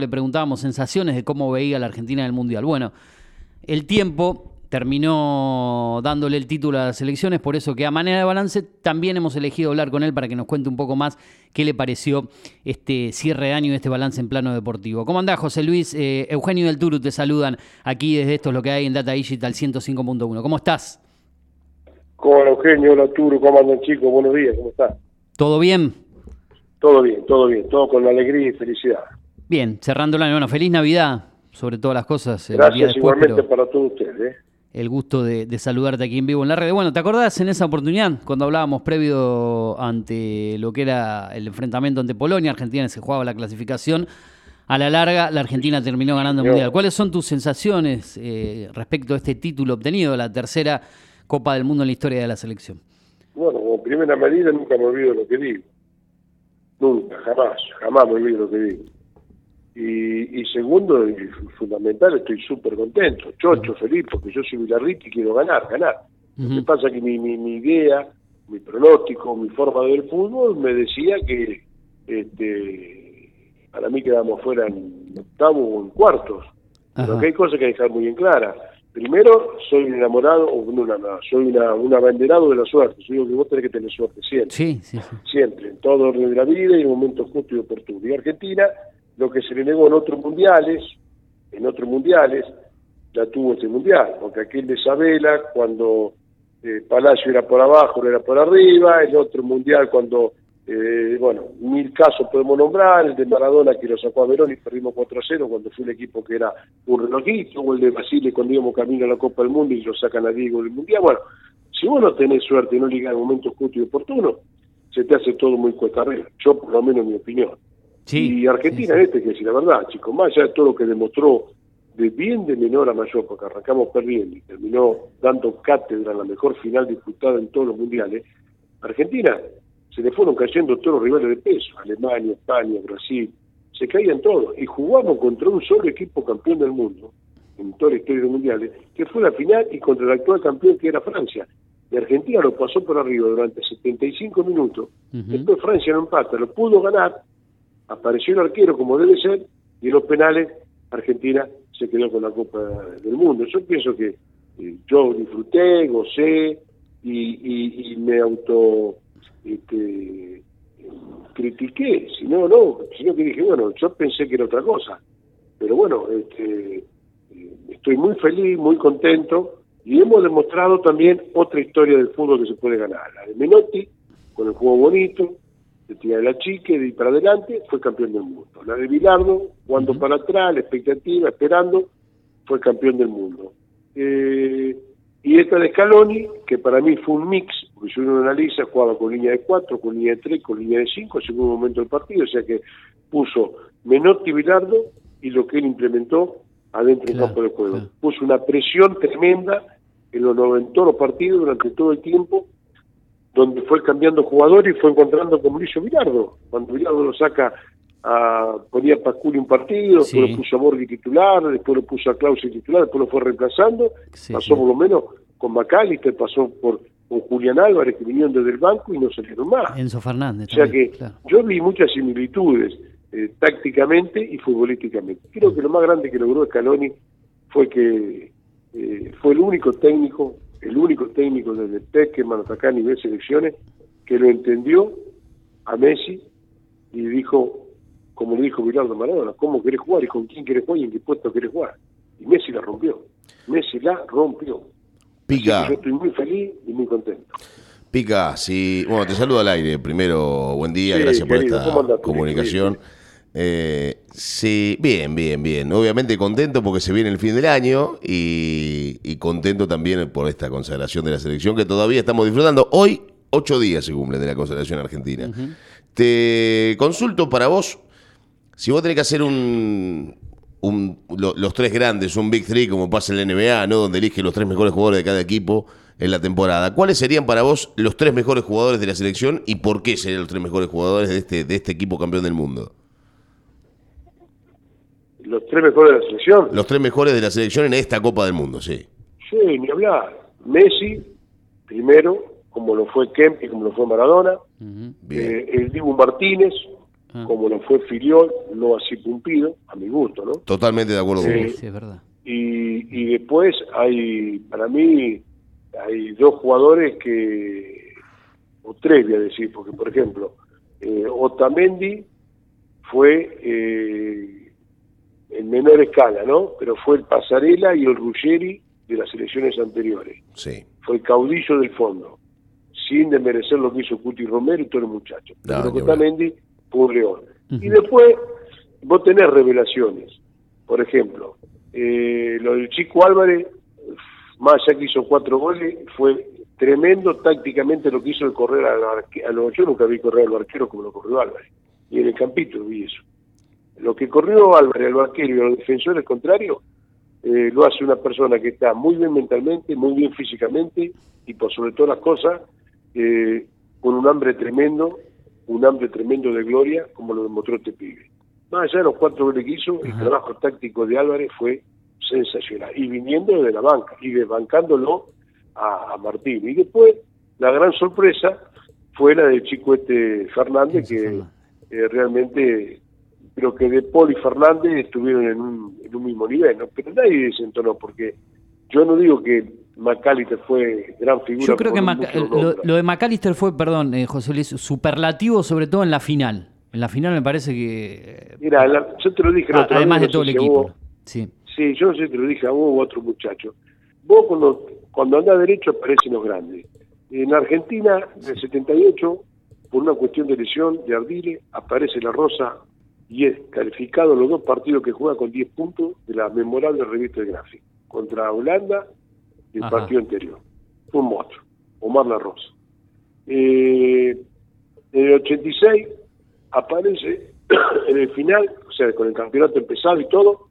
Le preguntábamos sensaciones de cómo veía la Argentina en el Mundial. Bueno, el tiempo terminó dándole el título a las elecciones, por eso que a manera de balance también hemos elegido hablar con él para que nos cuente un poco más qué le pareció este cierre de año y este balance en plano deportivo. ¿Cómo andás, José Luis? Eh, Eugenio del Turu te saludan aquí desde esto es lo que hay en Data Digital 105.1. ¿Cómo estás? Hola Eugenio, hola Turu, ¿cómo andan chicos? Buenos días, ¿cómo estás? ¿Todo bien? Todo bien, todo bien, todo con alegría y felicidad. Bien, cerrando el año. Bueno, feliz Navidad, sobre todas las cosas. Gracias igualmente para todos ustedes. ¿eh? El gusto de, saludarte aquí en vivo en la red. Bueno, ¿te acordás en esa oportunidad, cuando hablábamos previo ante lo que era el enfrentamiento ante Polonia, Argentina se jugaba la clasificación? A la larga, la Argentina terminó ganando el Mundial. ¿Cuáles son tus sensaciones eh, respecto a este título obtenido, la tercera Copa del Mundo en la historia de la selección? Bueno, como primera medida nunca me olvido lo que digo. Nunca, jamás, jamás me olvido lo que digo. Y, segundo, y fundamental, estoy súper contento, chocho, feliz, porque yo soy Villarrita y quiero ganar, ganar. Lo que pasa es que mi, mi, idea, mi pronóstico, mi forma de ver fútbol me decía que este, para mí quedamos fuera en octavo o en cuartos. Pero que hay cosas que hay que dejar muy bien claras. Primero, soy un enamorado, o no, soy una, un abanderado de la suerte. Yo digo que vos tenés que tener suerte siempre. Sí, sí, Siempre, en todo orden de la vida y en momentos justos y oportunos. Y Argentina lo que se le negó en otros mundiales, en otros mundiales, ya tuvo este mundial, porque aquel de Isabela, cuando eh, Palacio era por abajo, no era por arriba, el otro mundial cuando, eh, bueno, mil casos podemos nombrar, el de Maradona que lo sacó a Verón y perdimos 4 a 0 cuando fue un equipo que era un relojito, o el de Basile cuando íbamos camino a la Copa del Mundo y lo sacan a Diego del Mundial. Bueno, si vos no tenés suerte y no ligas en momentos justos y oportunos, se te hace todo muy cuesta arriba. Yo, por lo menos, en mi opinión y Argentina en este, que decir la verdad, chicos, más allá de todo lo que demostró de bien de menor a mayor, porque arrancamos perdiendo y terminó dando cátedra en la mejor final disputada en todos los mundiales, Argentina se le fueron cayendo todos los rivales de peso, Alemania, España, Brasil, se caían todos, y jugamos contra un solo equipo campeón del mundo, en toda la historia de los mundiales, que fue la final y contra el actual campeón que era Francia. Y Argentina lo pasó por arriba durante 75 minutos, después Francia no empata, lo pudo ganar, apareció el arquero como debe ser y en los penales Argentina se quedó con la Copa del Mundo. Yo pienso que eh, yo disfruté, gocé y, y, me auto este, critiqué, si no, no, sino que dije, bueno, yo pensé que era otra cosa, pero bueno, este, eh, estoy muy feliz, muy contento y hemos demostrado también otra historia del fútbol que se puede ganar, la de Menotti, con el juego bonito, de la chique, de ir para adelante, fue campeón del mundo. La de Bilardo, jugando para atrás, la expectativa, esperando, fue campeón del mundo. Eh, y esta de Scaloni, que para mí fue un mix, porque si uno analiza, jugaba con línea de 4, con línea de 3, con línea de 5, según un momento del partido, o sea que puso Menotti Bilardo y lo que él implementó adentro del campo de juego. Puso una presión tremenda en los 90 los partidos durante todo el tiempo donde fue cambiando jugador y fue encontrando con Mauricio Virardo. Cuando Virardo lo saca, a, ponía a Pasculi un partido, después lo puso a Borghi titular, después lo puso a Clausi titular, después lo fue reemplazando, pasó por lo menos con Macalister, pasó por con Julián Álvarez que vinieron desde el banco y no salieron más. Enzo Fernández. O sea que yo vi muchas similitudes eh, tácticamente y futbolísticamente. Creo que lo más grande que logró Scaloni fue que eh, fue el único técnico el único técnico desde Peckerman hasta acá a nivel selecciones que lo entendió a Messi y dijo, como le dijo Bilardo Maradona, ¿cómo querés jugar y con quién querés jugar y en qué puesto querés jugar? Y Messi la rompió. Messi la rompió. Pica. Yo estoy muy feliz y muy contento. Pica, sí. Bueno, te saludo al aire. Primero, buen día, gracias por esta comunicación. Eh, sí, bien, bien, bien. Obviamente contento porque se viene el fin del año y, contento también por esta consagración de la selección que todavía estamos disfrutando. Hoy, ocho días se cumplen de la consagración argentina. Te consulto para vos, si vos tenés que hacer un, los tres grandes, un Big Three como pasa en la NBA, ¿no? donde elige los tres mejores jugadores de cada equipo en la temporada. ¿Cuáles serían para vos los tres mejores jugadores de la selección y por qué serían los tres mejores jugadores de este, de este equipo campeón del mundo? Los tres mejores de la selección. Los tres mejores de la selección en esta Copa del Mundo, sí. Sí, ni hablar. Messi, primero, como lo fue Kemp y como lo fue Maradona. Eh, el Dibu Martínez, ah. como lo fue Filiol, no así cumplido, a mi gusto, ¿no? Totalmente de acuerdo con Sí, es verdad. Y, y después hay, para mí, hay dos jugadores que, o tres voy a decir, porque por ejemplo, eh, Otamendi fue eh, menor escala, ¿no? Pero fue el Pasarela y el Ruggeri de las elecciones anteriores. Sí. Fue el caudillo del fondo, sin desmerecer lo que hizo Cuti Romero y todos los muchachos. Pero Otamendi fue un león. Y después vos tenés revelaciones. Por ejemplo, eh, lo del Chico Álvarez, más allá que hizo cuatro goles, fue tremendo tácticamente lo que hizo el correr a, los yo nunca vi correr a los arqueros como lo corrió Álvarez y en el campito vi eso lo que corrió Álvarez a los arqueros y a los defensores contrario eh, lo hace una persona que está muy bien mentalmente muy bien físicamente y por sobre todas las cosas eh, con un hambre tremendo un hambre tremendo de gloria como lo demostró este pibe. Más allá de los cuatro goles que hizo el trabajo táctico de Álvarez fue sensacional y viniendo de la banca y desbancándolo a, Martín. Y después, la gran sorpresa fue la del chico este Fernández, que eh, realmente creo que De Paul y Fernández estuvieron en un, en un mismo nivel, ¿no? pero nadie desentonó, porque yo no digo que McAllister fue gran figura. Yo creo que lo, de McAllister fue, perdón, eh, José Luis, superlativo sobre todo en la final. En la final me parece que... Mira, yo te lo dije. Ah, además de todo el equipo. sí. sí, yo no sé, te lo dije a vos o a otro muchacho. Vos cuando cuando anda derecho aparecen los grandes. En Argentina, del 78, por una cuestión de lesión de Ardile, aparece la Rosa y es calificado los dos partidos que juega con 10 puntos de la memorable revista de gráfico, contra Holanda y el partido anterior. Fue un monstruo, Omar La Rosa. Eh, en el 86 aparece en el final, o sea, con el campeonato empezado y todo,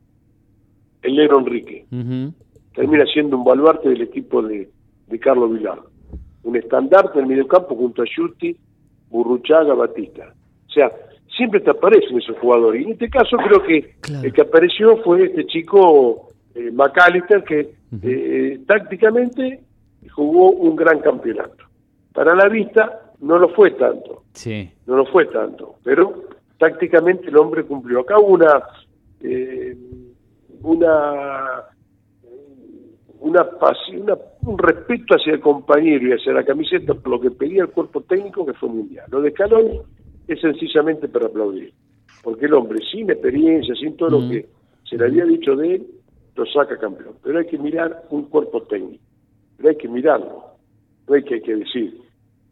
el negro Enrique termina siendo un baluarte del equipo de, Carlos Vilar. Un estandarte en el campo junto a Yuti, Burruchaga, Batista. O sea, siempre te aparecen esos jugadores. Y en este caso creo que el que apareció fue este chico eh, McAllister, que eh, tácticamente jugó un gran campeonato. Para la vista no lo fue tanto. Sí. No lo fue tanto. Pero tácticamente el hombre cumplió. Acá una, eh, una una, una, un respeto hacia el compañero y hacia la camiseta por lo que pedía el cuerpo técnico que fue mundial. Lo de Scaloni es sencillamente para aplaudir, porque el hombre sin experiencia, sin todo lo que se le había dicho de él, lo saca campeón. Pero hay que mirar un cuerpo técnico, pero hay que mirarlo, no hay que, hay que decir,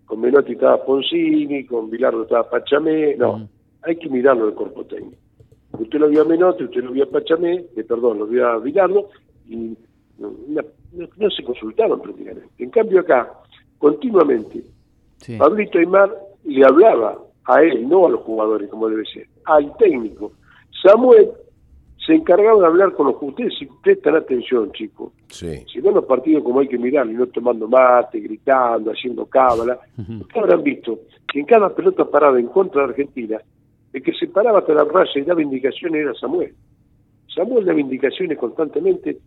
con Menotti estaba Poncini, con Bilardo estaba Pachamé, no, hay que mirarlo el cuerpo técnico. Usted lo vio a Menotti, usted lo vio a Pachamé, eh, perdón, lo vio a Bilardo, y no, se consultaron prácticamente. En cambio acá, continuamente, Pablito Aymar le hablaba a él, no a los jugadores como debe ser, al técnico. Samuel se encargaba de hablar con los ustedes si prestan atención, chicos. Si no los partidos como hay que mirar, y no tomando mate, gritando, haciendo cábala, ustedes habrán visto que en cada pelota parada en contra de Argentina, el que se paraba hasta la raya y daba indicaciones era Samuel. Samuel daba indicaciones constantemente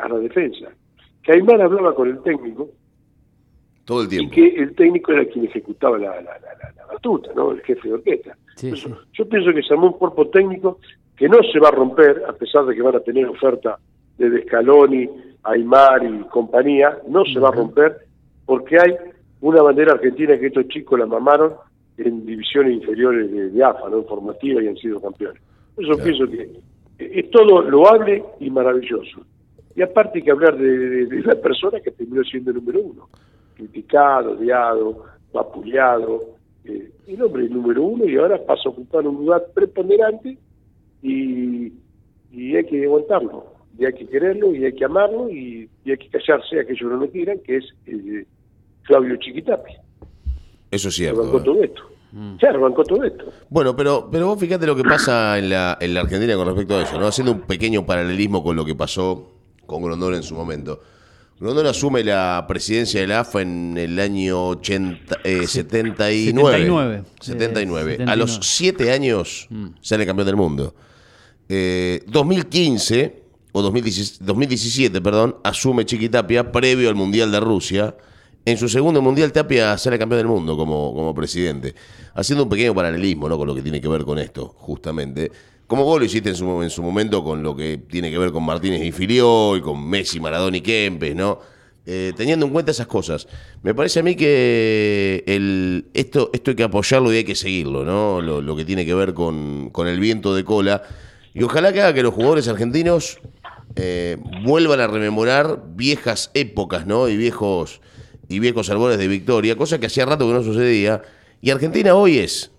a la defensa. Aymar hablaba con el técnico. Todo el tiempo. Y que el técnico era quien ejecutaba la, batuta, ¿no? El jefe de orquesta. Yo pienso que se armó un cuerpo técnico que no se va a romper, a pesar de que van a tener oferta de Descaloni, Aymar y compañía, no se va a romper porque hay una bandera argentina que estos chicos la mamaron en divisiones inferiores de, AFA, ¿no? En formativa y han sido campeones. Eso pienso que es todo loable y maravilloso. Y aparte hay que hablar de, de, la persona que terminó siendo el número uno, criticado, odiado, vapuleado, eh, el hombre es el número uno y ahora pasa a ocupar un lugar preponderante y, y hay que aguantarlo, y hay que quererlo, y hay que amarlo, y, hay que callarse a aquellos que no lo quieran, que es eh, Claudio Chiquitapi. Eso es cierto. todo esto. Mm. Claro, bancó todo esto. Bueno, pero, pero vos fíjate lo que pasa en la, en la Argentina con respecto a eso, ¿no? Haciendo un pequeño paralelismo con lo que pasó con Grondona en su momento. Grondona asume la presidencia de la AFA en el año 80, 79. 79. A los 7 años mm. sale campeón del mundo. 2015, eh, o 2017, 2017, perdón, asume Chiquitapia previo al Mundial de Rusia en su segundo mundial Tapia sale campeón del mundo como, como presidente. Haciendo un pequeño paralelismo ¿no? con lo que tiene que ver con esto, justamente. Como vos lo hiciste en su, en su momento con lo que tiene que ver con Martínez y Filió y con Messi, Maradona y Kempes, ¿no? Eh, teniendo en cuenta esas cosas, me parece a mí que esto, esto hay que apoyarlo y hay que seguirlo, ¿no? Lo, que tiene que ver con, el viento de cola. Y ojalá que haga que los jugadores argentinos eh, vuelvan a rememorar viejas épocas, ¿no? Y viejos y viejos albores de victoria, cosa que hacía rato que no sucedía. Y Argentina hoy es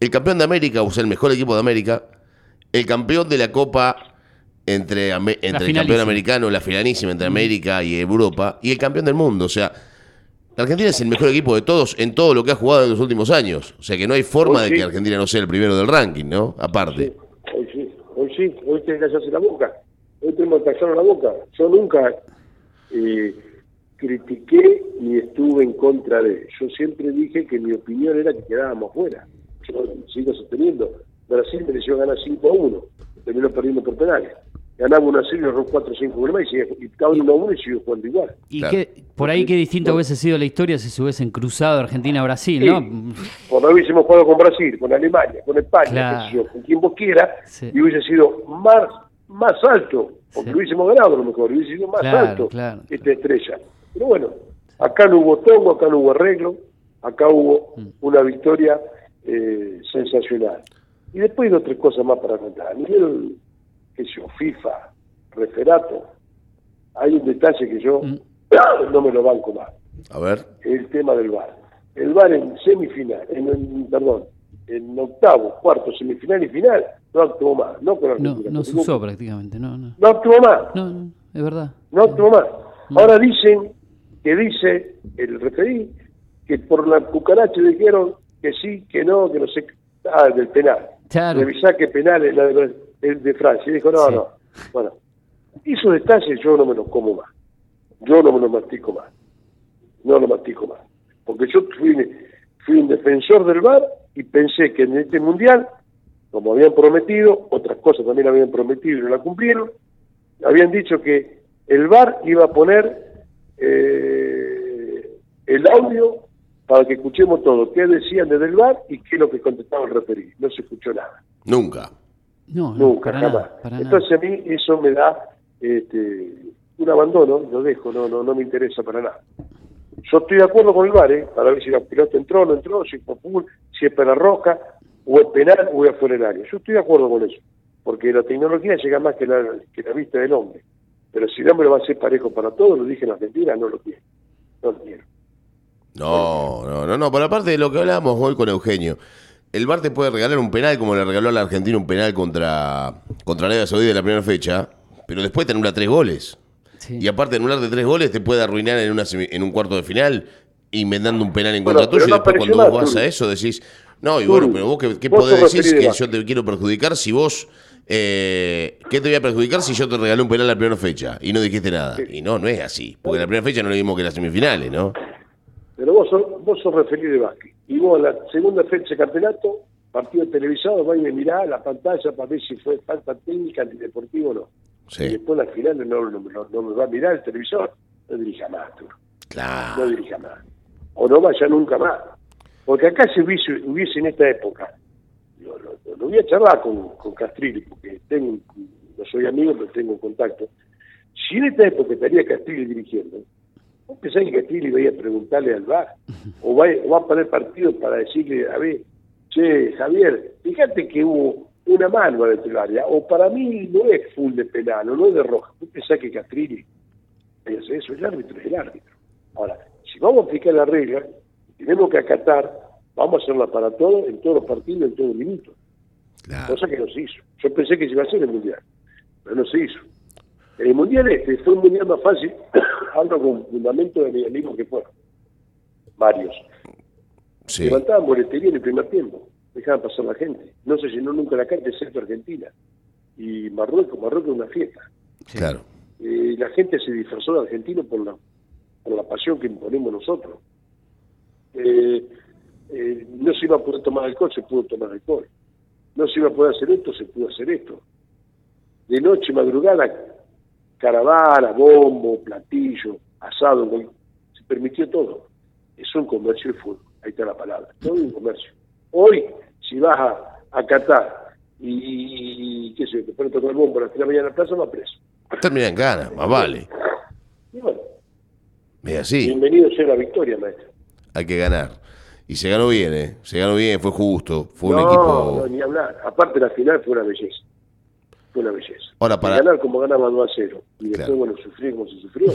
el campeón de América, o sea, el mejor equipo de América, el campeón de la Copa entre, entre el campeón americano, la finalísima entre América y Europa, y el campeón del mundo. O sea, Argentina es el mejor equipo de todos en todo lo que ha jugado en los últimos años. O sea que no hay forma de que Argentina no sea el primero del ranking, ¿no? Aparte. Hoy sí, hoy sí, hoy tiene que callarse la boca. Hoy tenemos que callar la boca. Yo nunca. Eh, critiqué ni estuve en contra de. Yo siempre dije que mi opinión era que quedábamos fuera. Yo sigo sosteniendo. Brasil mereció ganar 5 a 1, terminó perdiendo por penales. Ganaba 1 a 0 y 4 o 5 más y, y cada uno a 1 y siguió jugando igual. Y que, por ahí qué distinto hubiese sido la historia si se hubiesen cruzado Argentina-Brasil, ¿no? Por no hubiésemos jugado con Brasil, con Alemania, con España, con quien vos quiera, y hubiese sido más, más alto, porque hubiésemos ganado a lo mejor, hubiese sido más alto esta estrella. Pero bueno, acá no hubo tongo, acá no hubo arreglo, acá hubo mm. una victoria eh, sensacional. Y después hay otras cosas más para contar. A nivel, que yo, FIFA, referato, hay un detalle que yo mm. no me lo banco más. A ver. El tema del VAR. El VAR en semifinal, en, perdón, en octavo, cuarto, semifinal y final, no actuó más. No, con no, no se usó prácticamente, no, no. No actuó más. No, no, es verdad. No actuó más. Ahora dicen que dice el referí que por la cucaracha dijeron que sí, que no, que no sé, ah, del penal. Claro. Revisar que penal es la de, de Francia. Y dijo, no, no. Bueno, esos detalles yo no me los como más. Yo no me los mastico más. No lo mastico más. Porque yo fui, fui un defensor del VAR y pensé que en este mundial, como habían prometido, otras cosas también habían prometido y no la cumplieron, habían dicho que el VAR iba a poner eh, el audio para que escuchemos todo, qué decían desde el bar y qué es lo que contestaba el referido. No se escuchó nada. Nunca. No, Nunca, jamás. Entonces a mí eso me da este, un abandono, lo dejo, no, no, no me interesa para nada. Yo estoy de acuerdo con el VAR, ¿eh? para ver si el piloto entró, no entró, si fue full, si es para roja, o es penal, o es fuera del área. Yo estoy de acuerdo con eso, porque la tecnología llega más que la, que la vista del hombre. Pero si el hombre va a ser parejo para todos, lo dije en Argentina, no lo quiero. No lo quiero. No, no, no, no. Por aparte de lo que hablábamos hoy con Eugenio, el VAR te puede regalar un penal como le regaló a la Argentina un penal contra, contra Arabia Saudí de la primera fecha, pero después te anula tres goles. Y aparte de anular de tres goles, te puede arruinar en, una en un cuarto de final, inventando un penal en contra tuyo. Y después cuando vos vas a eso decís, no, y bueno, pero vos qué, podés decir que yo te quiero perjudicar si vos eh, ¿qué te voy a perjudicar si yo te regalé un penal en la primera fecha y no dijiste nada? Y no, no es así, porque en la primera fecha no lo vimos que las semifinales, ¿no? Pero vos sos, vos sos referido de básquet. Y vos la segunda fecha de campeonato, partido televisado, vas a mirar la pantalla para ver si fue falta técnica, antideportivo o no. Sí. Y después la final no, no, me va a mirar el televisor, no dirija más, tú. Claro. No dirija más. O no vaya nunca más. Porque acá si hubiese, hubiese en esta época lo, voy a charlar con, con Castrilli, porque tengo, no soy amigo, pero tengo contacto. Si en esta época estaría Castrilli dirigiendo, ¿vos pensás que Castrilli vaya a preguntarle al VAR? ¿O va, a poner partido para decirle, a ver, che, Javier, fíjate que hubo una mano dentro del área, o para mí no es full de penal, o no es de roja. ¿Vos pensás que Castrilli hace eso? El árbitro es el árbitro. Ahora, si vamos a aplicar la regla, tenemos que acatar vamos a hacerla para todo, en todos los partidos, en todos los minutos. Cosa que no se hizo. Yo pensé que se iba a hacer el Mundial, pero no se hizo. El Mundial este fue un Mundial más fácil, hablo con fundamento de mi amigo que fueron, varios. Sí. Levantaban boletería en el primer tiempo, dejaban pasar la gente. No se llenó nunca la calle, excepto Argentina. Y Marruecos, Marruecos es una fiesta. Claro. Eh, la gente se disfrazó de argentino por la, por la pasión que imponemos nosotros. Eh, eh, no se iba a poder tomar alcohol, se pudo tomar alcohol. No se iba a poder hacer esto, se pudo hacer esto. De noche, madrugada, caravana, bombo, platillo, asado, se permitió todo. es un comercio el fútbol, ahí está la palabra, todo un comercio. Hoy, si vas a, a Qatar y, qué sé, te pones tocar el bombo a las 3 de la mañana en la plaza, va preso. Termina en gana, más vale. Y bueno, así. Bienvenido sea la victoria, maestro. Hay que ganar. Y se ganó bien, ¿eh? Se ganó bien, fue justo. Fue un equipo. No, ni hablar. Aparte, la final fue una belleza. Fue una belleza. Ahora, para. ganar como ganaba 2 a 0. Y después, bueno, sufrir como se sufrió.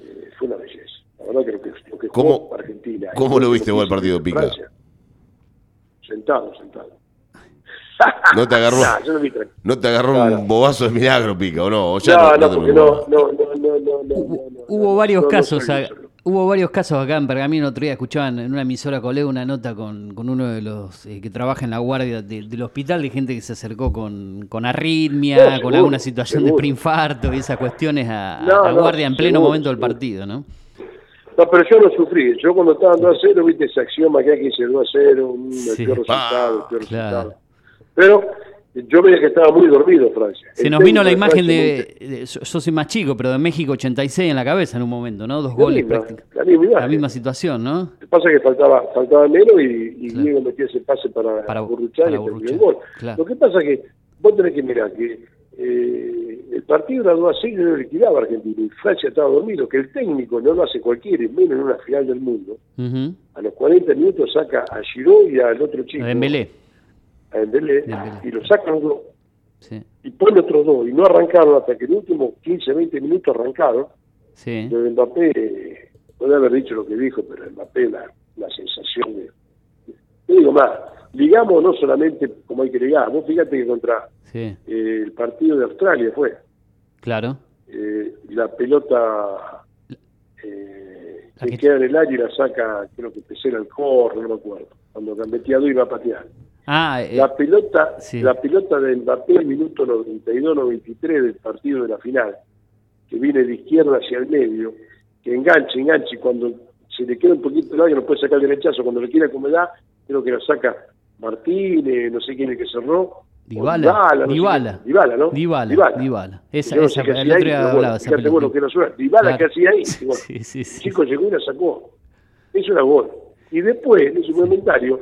eh, fue una belleza. La verdad que lo que, lo que ¿Cómo, Argentina. ¿Cómo lo viste vos el partido, Pica? Sentado, sentado. No te agarró, no, no, te agarró un bobazo de milagro, Pica, ¿o no? O no, no, porque no, no, no, no, no, Hubo varios casos, hubo varios casos acá en Pergamino. Otro día escuchaban en una emisora colega una nota con, con uno de los eh, que trabaja en la guardia del hospital de gente que se acercó con, con arritmia, con alguna situación de preinfarto y esas cuestiones a, la guardia en pleno momento del partido, ¿no? No, pero yo no sufrí. Yo cuando estaba 2 a 0, viste ese axioma que aquí dice 2 a 0, un sí. peor resultado, el peor resultado. Pero yo veía que estaba muy dormido Francia. Se nos vino la imagen de, de, yo soy más chico, pero de México 86 en la cabeza en un momento, ¿no? Dos goles prácticamente. La, la, misma situación, ¿no? Lo que pasa es que faltaba, faltaba menos y, y Diego metía ese pase para, para y terminó el gol. Lo que pasa es que vos tenés que mirar que eh, el partido era 2 a 6 y no liquidaba Argentina y Francia estaba dormido, que el técnico no lo hace cualquiera, menos en una final del mundo. Uh -huh. A los 40 minutos saca a Giroud y al otro chico. A Dembélé a Dembélé, y lo sacan dos sí. y pone otros dos y no arrancaron hasta que el último 15, 20 minutos arrancaron. Sí. Entonces Mbappé puede haber dicho lo que dijo, pero Mbappé la, la sensación de... Te digo más, ligamos no solamente como hay que ligar, vos fíjate que contra sí. eh, el partido de Australia fue. Claro. Eh, la pelota eh, la que queda en el aire y la saca, creo que Pesera al corro, no me acuerdo, cuando Gambeteado iba a patear. Ah, eh, la pelota sí. la pelota de Mbappé el minuto 92-93 del partido de la final, que viene de izquierda hacia el medio, que engancha, y cuando se le queda un poquito de lado, no puede sacar el derechazo, cuando le quiere acomodar, creo que la saca Martínez, no sé quién es que cerró. Dybala, no sé Dybala, ¿no? Dybala. Dybala. Esa, esa, el otro día hablaba esa pelota. Bueno, que era suerte. Dybala, claro. que hacía ahí? Bueno, sí, sí, sí. El chico llegó y la sacó. Eso era gol. Y después, en su comentario,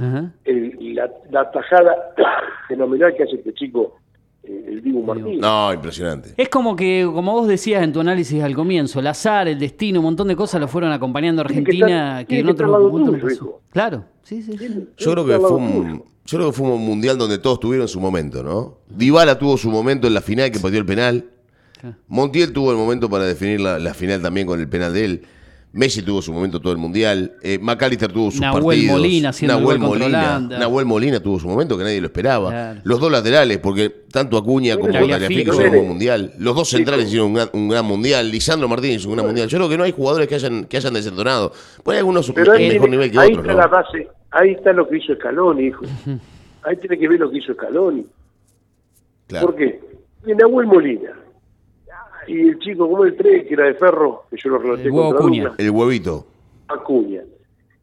Ajá. el, la, la, tajada fenomenal que hace este chico, eh, el Dibu Martínez. No, impresionante. Es como que, como vos decías en tu análisis al comienzo, el azar, el destino, un montón de cosas lo fueron acompañando a Argentina que, que, en que otro pasó. Claro, sí, sí. sí. Yo creo que fue un, yo creo que fue un mundial donde todos tuvieron su momento, ¿no? Dybala tuvo su momento en la final que pateó el penal. Montiel tuvo el momento para definir la, la final también con el penal de él. Messi tuvo su momento todo el mundial. Eh, McAllister tuvo sus Nahuel partidos. Molina Nahuel el Molina. Nahuel Molina tuvo su momento que nadie lo esperaba. Claro. Los dos laterales, porque tanto Acuña como Tagliafico hicieron un buen mundial. Los dos centrales hicieron un gran, un gran, mundial. Lisandro Martínez hizo un gran mundial. Yo creo que no hay jugadores que hayan, que hayan desentonado. Pues hay algunos Pero ahí mejor nivel que ahí otros. Está ¿no? la base, ahí está lo que hizo Scaloni, hijo. Ahí tiene que ver lo que hizo Scaloni. Claro. ¿Por qué? Y Nahuel Molina. Y el chico, como el 3, que era de Ferro, que yo lo relaté el contra Acuña. El huevito. Acuña.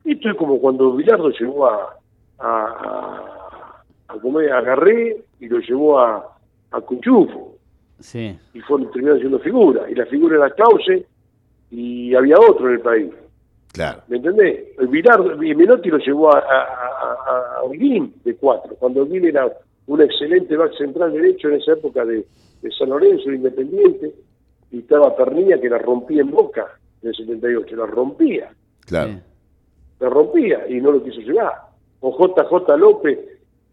Esto es como cuando Bilardo llevó a, a, a, a, comer, a Garré y lo llevó a, a Cuchufo. Sí. Y fueron terminaron siendo figura. Y la figura era Clause y había otro en el país. Claro. ¿Me entendés? El Bilardo, y Menotti lo llevó a, a, a, a de cuatro, cuando Holguín era un excelente back central derecho en esa época de, de San Lorenzo, de Independiente, y estaba Pernilla que la rompía en Boca en el 78, la rompía, Claro. La rompía y no lo quiso llevar. O JJ López,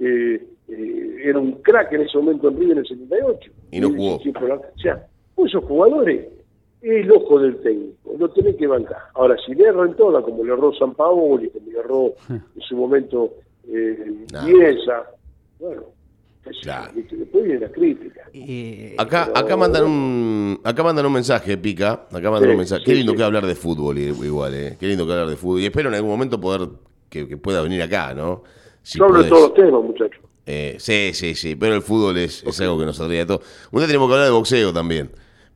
eh, eh, era un crack en ese momento en River en el 78. Y no jugó. O sea, esos jugadores es el ojo del técnico, lo tenés que bancar. Ahora, si le erran todas, como le erró San Paolo, como le erró en su momento eh, No. Chiesa, bueno, Claro. ¿viste? después viene la crítica. Eh, Acá, Pero- acá mandan un, acá mandan un mensaje, Pica. Acá mandan Sí, un mensaje. sí, Qué lindo sí. que hablar de fútbol igual, eh. Qué lindo que hablar de fútbol. Y espero en algún momento poder que, que pueda venir acá, ¿no? Si Sobre podés. todos los temas, muchachos. Eh, sí, sí, sí. Pero el fútbol es, es algo que nos saldría de todo. Un día tenemos que hablar de boxeo también.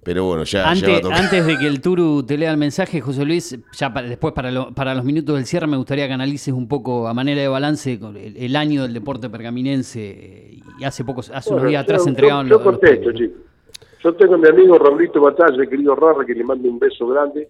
Pero bueno, ya, ya va a Antes, tocar. antes de que el Turu te lea el mensaje, José Luis, ya para- después para, lo- para los minutos del cierre me gustaría que analices un poco a manera de balance el, el año del deporte pergaminense eh, y hace pocos, hace unos Bueno, días atrás yo- entregaban yo, los, yo los contesto, ¿no? chicos. Yo tengo a mi amigo Raulito Batalla, querido Rara, que le mando un beso grande.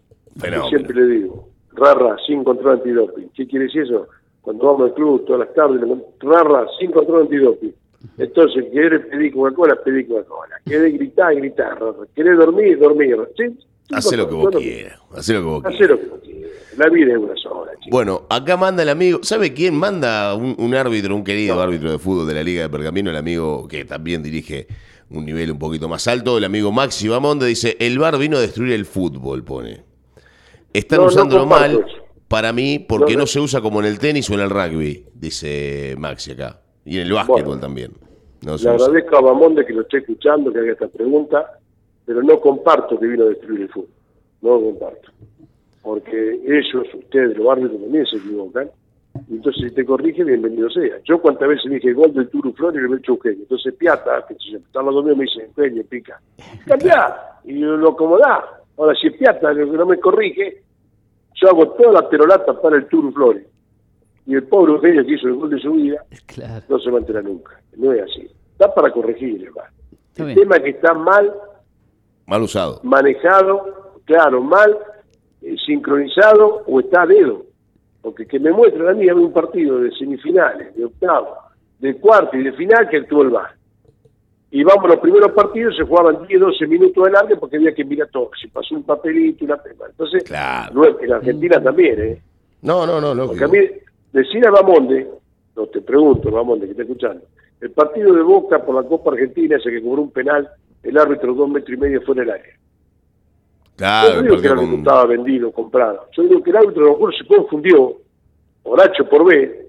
siempre le digo, rara, sin control antidoping. ¿Qué quiere decir eso? Cuando vamos al club todas las tardes, rara, sin control antidoping. Entonces, querés pedir Coca-Cola, pedí Coca-Cola. Querés gritar, gritar. Querés dormir, dormir. ¿Sí? Hacé lo que vos quieras. Hacé lo que vos quieras. lo que vos quieras. La vida es una sola, Bueno, acá manda el amigo. ¿Sabe quién manda? Un, árbitro, un querido árbitro de fútbol de la Liga de Pergamino, el amigo que también dirige un nivel un poquito más alto, el amigo Maxi Bamonde, dice: El bar vino a destruir el fútbol, pone. Están usándolo mal para mí porque no, se usa como en el tenis o en el rugby, dice Maxi acá. Y el básquetbol también. le agradezco a Bamonde que lo esté escuchando, que haga esta pregunta, pero no comparto que vino a destruir el fútbol. No lo comparto. Porque ellos, ustedes, los árbitros también se equivocan. Entonces, si te corrige, bienvenido sea. Yo, cuántas veces dije gol del Turu Flores y le he hecho Eugenio. Entonces, Piata, que está los mío, me dice Eugenio, pica. Cambia y lo acomoda. Ahora, si Piata no me corrige, yo hago toda la perolata para el Turu Flores. Y el pobre Eugenio que hizo el gol de su vida, no se va nunca. No es así. Está para corregir, hermano. El tema es que está mal Mal usado. Manejado, claro, mal eh, sincronizado o está a dedo. Porque que me muestren a mí un partido de semifinales, de octavo, de cuarto y de final que actuó el VAR. Y vamos, los primeros partidos se jugaban 10, 12 minutos de largo porque había que mirar todo. Si pasó un papelito, una pena. Entonces, claro. en Argentina también, ¿eh? No, no, no, no. Porque a mí, decir a Bamonde, no te pregunto, Bamonde, que está escuchando, el partido de Boca por la Copa Argentina, ese que cobró un penal el árbitro dos metros y medio fue en el área. Claro, Yo digo que el árbitro estaba vendido, comprado. Yo digo que el árbitro a lo mejor se confundió, por H por B,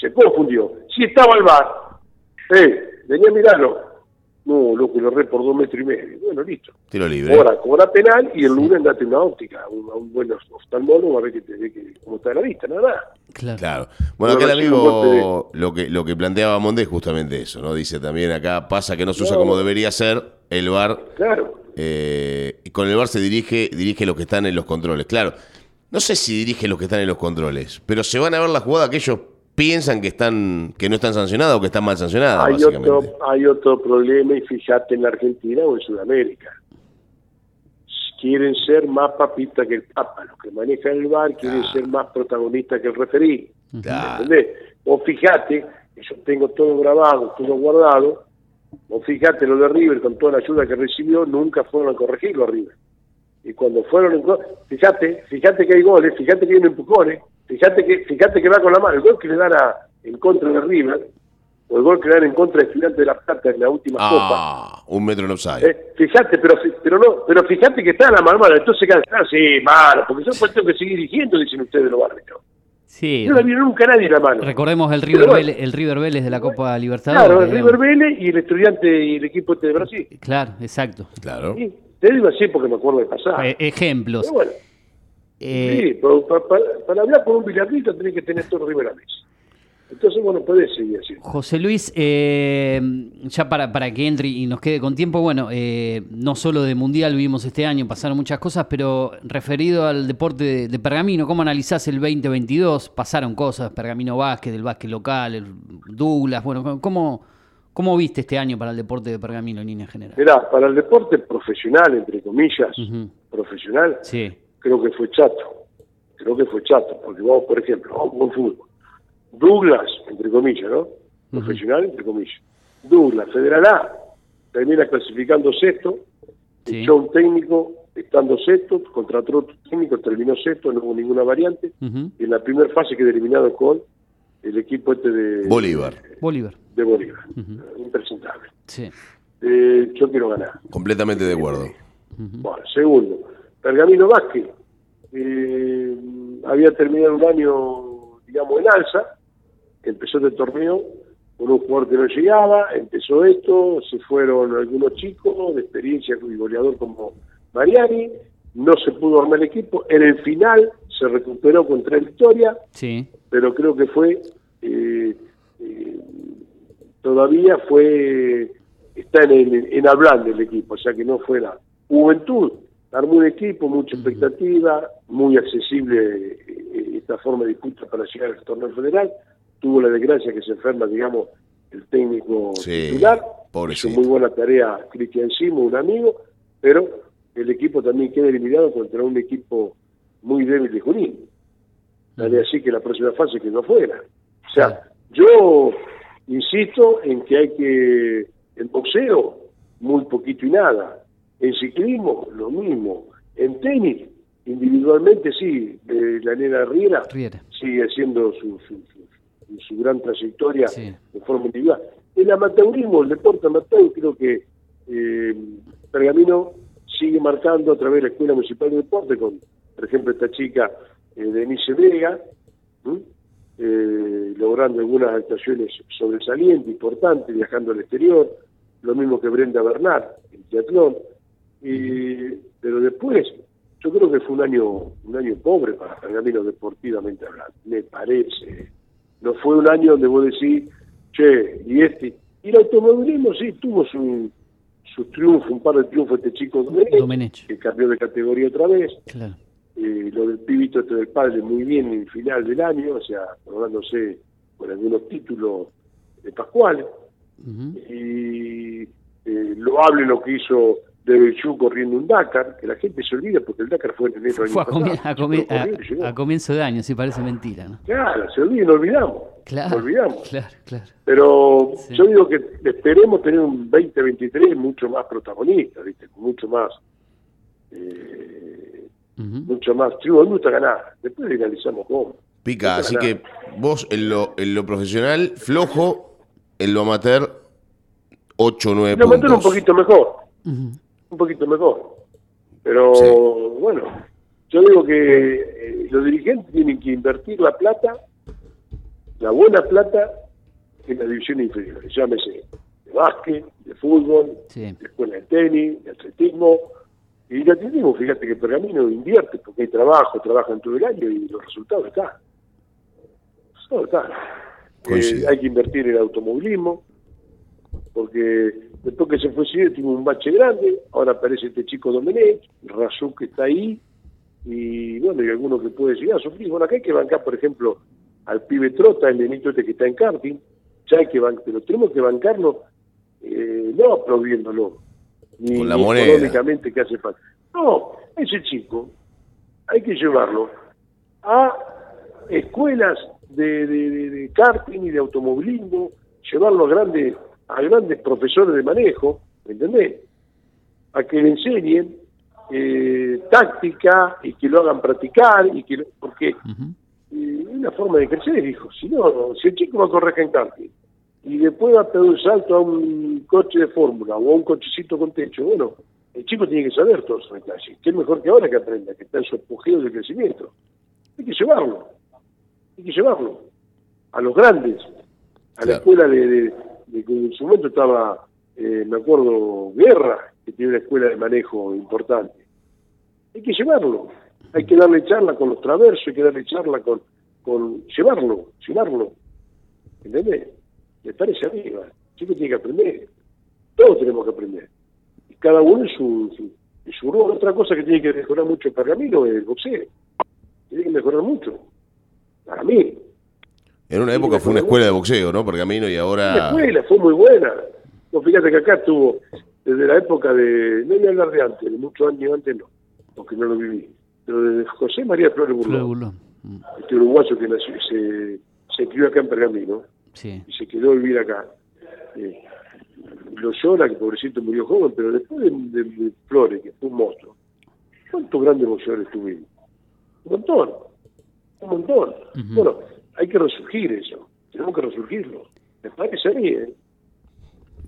se confundió. Si estaba el bar, eh, venía a mirarlo. No, loco, lo re por dos metros y medio. Bueno, listo. Tiro libre. Ahora, cobra penal y el lunes date una óptica, a un, buen oftalmólogo a ver que te ve que, cómo está la vista, nada. Claro. claro. Bueno, acá el amigo lo que, lo que planteaba Mondé es justamente eso, ¿no? Dice también acá, pasa que no se usa como debería ser el VAR. Claro. Eh, y con el VAR se dirige, dirige los que están en los controles. Claro. No sé si dirige los que están en los controles, pero se van a ver la jugada que ellos piensan que están que no están sancionadas o que están mal sancionadas. Hay otro, hay otro problema y fíjate en la Argentina o en Sudamérica. Quieren ser más papita que el Papa, los que manejan el bar quieren ser más protagonistas que el referí. ¿Entendés? O fíjate, que yo tengo todo grabado, todo guardado, o fíjate lo de River con toda la ayuda que recibió, nunca fueron a corregirlo a River. Y cuando fueron, fíjate, fíjate que hay goles, fíjate que hay empujones, Fíjate que, fíjate que va con la mano. El gol que le dan en contra de River, o el gol que le dan en contra de Estudiantes de la Plata en la última ah, Copa. Un metro en offside. Eh, fíjate, pero, pero no, pero fíjate que está en la mano, entonces ah, sí, malo, porque yo pues tengo que seguir dirigiendo, dicen ustedes los árbitros. Sí. No la vieron nunca nadie la mano. Recordemos el River, Vélez, el River Vélez de la Copa Libertadores. Claro, el River Vélez y el estudiante y el equipo este de Brasil. Claro, exacto. Claro. te digo así porque me acuerdo de pasar. Eh, ejemplos. bueno, eh, sí, para, hablar con un billardista tenés que tener todo River a Entonces, bueno, puede seguir así. José Luis, eh, ya para, para que entre y nos quede con tiempo, bueno, eh, no solo de Mundial vivimos este año, pasaron muchas cosas, pero referido al deporte de, Pergamino, ¿cómo analizás el 2022? Pasaron cosas, Pergamino Básquet, el básquet local, el Douglas, bueno, ¿cómo, ¿cómo viste este año para el deporte de Pergamino en línea general? Mirá, para el deporte profesional, entre comillas, profesional, sí creo que fue chato. Creo que fue chato, porque vamos, por ejemplo, vamos con fútbol. Douglas, entre comillas, ¿no? Profesional, entre comillas. Douglas, Federal A, termina clasificando sexto, echó un técnico estando sexto, contrató otro técnico, terminó sexto, no hubo ninguna variante, y en la primera fase quedó eliminado con el equipo este de Bolívar. Bolívar. De Bolívar. Impresentable. Sí. Eh, yo quiero ganar. Completamente de acuerdo. Bueno, segundo, Pergamino Vázquez eh, había terminado un año, digamos, en alza, empezó el torneo con un jugador que no llegaba, empezó esto, se fueron algunos chicos de experiencia y goleador como Mariani, no se pudo armar el equipo, en el final se recuperó contra victoria, sí. pero creo que fue, eh, eh, todavía fue, está en, en hablando el equipo, o sea que no fue la juventud, armó un equipo, mucha expectativa, muy accesible eh, esta forma de disputa para llegar al torneo federal. Tuvo la desgracia que se enferma, digamos, el técnico titular. Hizo muy buena tarea Cristian Simo, un amigo, pero el equipo también queda eliminado contra un equipo muy débil de Junín. Dale así que la próxima fase quedó fuera. O sea, yo insisto en que hay que, en boxeo, muy poquito y nada. En ciclismo, lo mismo. En tenis, individualmente sí, la nena Riera, sigue haciendo su, su, gran trayectoria de forma individual. El amateurismo, el deporte amateur, creo que eh, Pergamino sigue marcando a través de la Escuela Municipal de Deporte, con, por ejemplo, esta chica eh, Denise Vega, eh, logrando algunas actuaciones sobresalientes, importantes, viajando al exterior, lo mismo que Brenda Bernard, en teatrón. Y, pero después, yo creo que fue un año un año pobre para Pergamino deportivamente hablando, me parece. No fue un año donde vos decís, che, y este. Y el automovilismo sí tuvo su, su triunfo, un par de triunfos este chico Domenech, que cambió de categoría otra vez. Eh, lo del pibito este del padre muy bien en el final del año, o sea, probándose con algunos títulos de Pascual. Y eh, lo hable lo que hizo de Belchú corriendo un Dakar, que la gente se olvida porque el Dakar fue en enero fue a, comienzo de año, si parece mentira. ¿no? Claro, se olvida y nos olvidamos. Claro, olvidamos. Claro, claro. Pero yo digo que esperemos tener un 2023 mucho más protagonista, ¿viste? Con mucho más. Eh, mucho más. Triunfo, me gusta ganar. Después analizamos cómo. Pica, así que vos en lo, en lo profesional, flojo, en lo amateur, 8 9 puntos. En lo amateur un poquito mejor un poquito mejor. Pero bueno, yo digo que eh, los dirigentes tienen que invertir la plata, la buena plata, en la división inferior. Llámese de básquet, de fútbol, de escuela de tenis, de atletismo. Y el atletismo, fíjate que Pergamino invierte porque hay trabajo, trabajan todo el año y los resultados están. Todo está. Eh, hay que invertir en el automovilismo, porque Después que se fue Cide tuvo un bache grande, ahora aparece este chico Domenech, Razú que está ahí, y bueno, hay algunos que puede llegar a sufrir. Bueno, acá hay que bancar, por ejemplo, al pibe Trota, el nenito este que está en karting, ya hay que bancar, pero tenemos que bancarlo eh, no aplaudiéndolo, ni, Con la económicamente que hace falta. No, ese chico hay que llevarlo a escuelas de, de, de karting y de automovilismo, llevarlo a grandes a grandes profesores de manejo, ¿me entendés? A que le enseñen eh, táctica y que lo hagan practicar, y que porque eh, es una forma de crecer, hijo. Si no, si el chico va a correr en karting y después va a pedir un salto a un coche de fórmula o a un cochecito con techo, bueno, el chico tiene que saber todos esos detalles. Que es mejor que ahora que aprenda, que está en su apogeo de crecimiento. Hay que llevarlo, hay que llevarlo a los grandes, a la escuela de, de que en su momento estaba, eh, me acuerdo, Guerra, que tiene una escuela de manejo importante. Hay que llevarlo, hay que darle charla con los traversos, hay que darle charla con, con llevarlo, llevarlo. ¿Entendés? Me parece a mí, chico tiene que aprender. Todos tenemos que aprender. Y cada uno en su, su, su rol. Otra cosa que tiene que mejorar mucho el pergamino es el boxeo. Tiene que mejorar mucho. Para mí, en una época fue una escuela de boxeo, ¿no? Pergamino y ahora... La escuela fue muy buena. No, fíjate que acá estuvo desde la época de... No voy a hablar de antes, de muchos años antes no, porque no lo viví. Pero desde José María Flores Burlón. Mm. Este uruguayo que nació, se, se crió acá en Pergamino. Sí. Y se quedó a vivir acá. Eh, lo llora, que pobrecito murió joven, pero después de, Flores, que fue un monstruo. ¿Cuántos grandes boxeadores tuvimos? Un montón. Un montón. Bueno hay que resurgir eso, tenemos que resurgirlo. Me parece bien.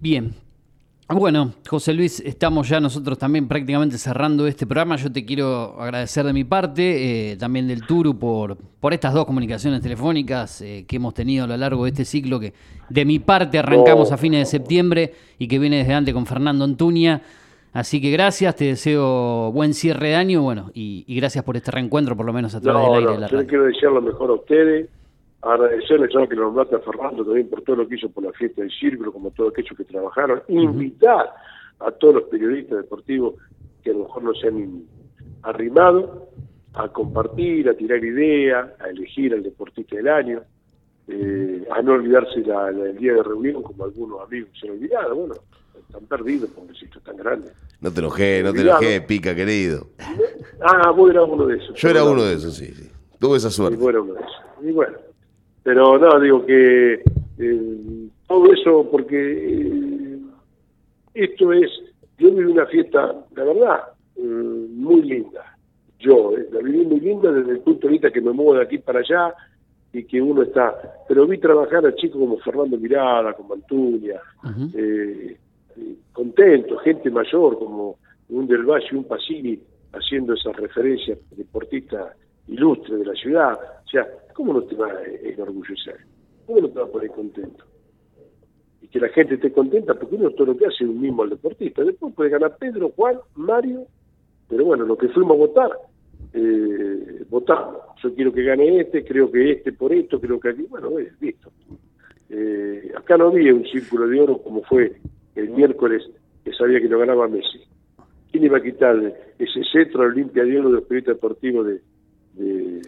Bien. Bueno, José Luis, estamos ya nosotros también prácticamente cerrando este programa. Yo te quiero agradecer de mi parte, eh, también del Turu, por, por estas dos comunicaciones telefónicas eh, que hemos tenido a lo largo de este ciclo, que de mi parte arrancamos a fines de septiembre y que viene desde antes con Fernando Antuña. Así que gracias, te deseo buen cierre de año bueno, y, gracias por este reencuentro, por lo menos a través del aire de la yo quiero desear lo mejor a ustedes agradecerle ya que nos mata a Fernando también por todo lo que hizo por la fiesta del círculo, como todos aquellos que trabajaron, invitar a todos los periodistas deportivos que a lo mejor no se han arrimado a compartir, a tirar ideas, a elegir al deportista del año, eh, a no olvidarse la, del día de reunión como algunos amigos se han olvidado, bueno, están perdidos porque esto es tan grande. No te enojé, no te enojé, pica querido. Ah, vos eras uno de esos. Yo era uno de esos, sí, sí. Tuve esa suerte. Y bueno, uno de esos. Y bueno, pero no, digo que eh, todo eso porque eh, esto es, yo viví una fiesta, la verdad, mm, muy linda. Yo, eh, la viví muy linda desde el punto de vista que me muevo de aquí para allá y que uno está, pero vi trabajar a chicos como Fernando Mirada, como Antuña, contento, gente mayor como un Del Valle y un Pasini haciendo esas referencias deportistas ilustres de la ciudad. O sea, ¿cómo no te va a enorgullecer? ¿Cómo no te va a poner contento? Y que la gente esté contenta, porque uno todo lo que hace es un mismo al deportista. Después puede ganar Pedro, Juan, Mario, pero bueno, lo que fuimos a votar, eh, votamos. Yo quiero que gane este, creo que este por esto, creo que aquí, bueno, es listo. Eh, acá no había un círculo de oro como fue el miércoles que sabía que lo ganaba Messi. ¿Quién iba a quitar ese cetro Olimpia de oro de los periodistas deportivos de,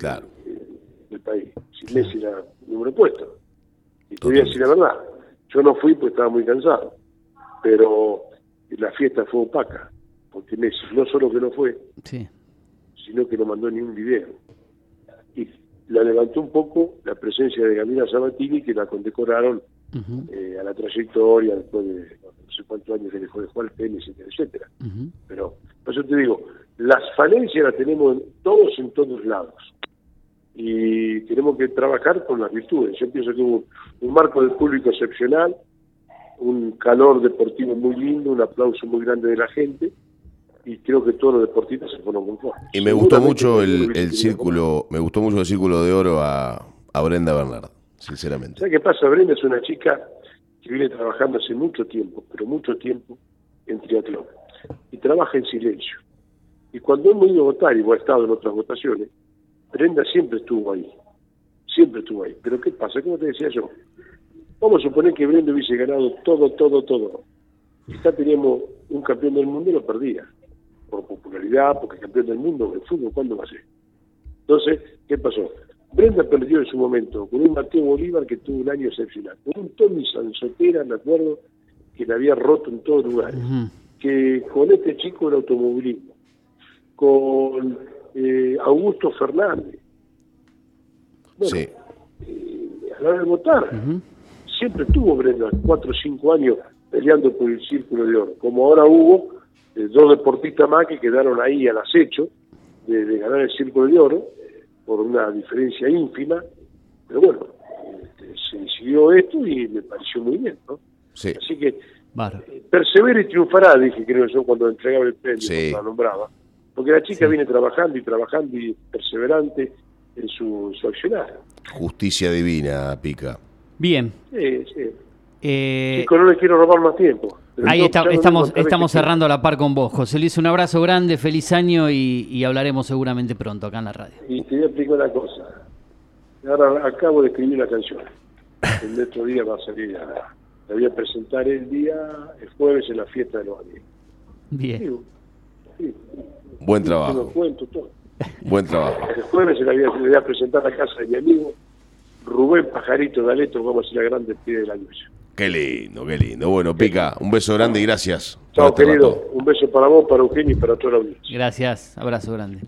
del país? Si Messi era número puesto. Y te voy a decir la verdad, yo no fui porque estaba muy cansado, pero la fiesta fue opaca, porque Messi no solo que no fue, sino que no mandó ni un video. Y la levantó un poco la presencia de Gamila Sabatini, que la condecoraron eh, a la trayectoria después de no sé cuántos años que dejó de jugar tenis, etcétera, etcétera. Pero, por eso te digo, las falencias las tenemos todos en todos lados. Y tenemos que trabajar con las virtudes. Yo pienso que hubo un marco del público excepcional, un calor deportivo muy lindo, un aplauso muy grande de la gente, y creo que todos los deportistas se fueron conformes. Y me gustó mucho el, el círculo, me gustó mucho el círculo de oro a, a Brenda Bernard sinceramente. ¿Sabes qué pasa? Brenda es una chica que viene trabajando hace mucho tiempo, pero mucho tiempo en triatlón. Y trabaja en silencio. Y cuando hemos ido a votar, y ha estado en otras votaciones, Brenda siempre estuvo ahí. Siempre estuvo ahí. Pero ¿qué pasa? Como te decía yo, vamos a suponer que Brenda hubiese ganado todo, todo, todo. Quizá teníamos un campeón del mundo y lo perdía. Por popularidad, porque campeón del mundo, el fútbol, ¿cuándo va a ser? Entonces, ¿qué pasó? Brenda perdió en su momento con un Mateo Bolívar que tuvo un año excepcional, con un Tommy Sanzotera, me acuerdo, que le había roto en todos lugares, que con este chico el automovilismo, con eh, Augusto Fernández. Bueno, eh, a la hora de votar, siempre tuvo Brenda cuatro o cinco años peleando por el círculo de oro, como ahora hubo eh, dos deportistas más que quedaron ahí al acecho de ganar el círculo de oro, por una diferencia ínfima, pero bueno, este, se decidió esto y me pareció muy bien, ¿no? Sí. Así que eh, persevera y triunfará, dije creo yo cuando entregaba el premio, cuando la nombraba, porque la chica viene trabajando y trabajando y perseverante en su, su accionar. Justicia divina, Pica. Bien. Sí, sí. Eh... no le quiero robar más tiempo. Ahí estamos, estamos cerrando la par con vos. José Luis, un abrazo grande, feliz año y, hablaremos seguramente pronto acá en la radio. Y te voy a explicar una cosa. Ahora acabo de escribir una canción. El otro día va a salir, a, la voy a presentar el día, el jueves en la fiesta de los amigos. Bien. Buen trabajo. Cuento, todo. Buen trabajo. El jueves se la voy, a, presentar a casa de mi amigo Rubén Pajarito Galeto, vamos a hacer la gran despedida de la luz. Qué lindo, qué lindo. Bueno, Pica, un beso grande y gracias. Chao, este querido. Un beso para vos, para Eugenio y para toda la audiencia. Gracias. Abrazo grande. Chao.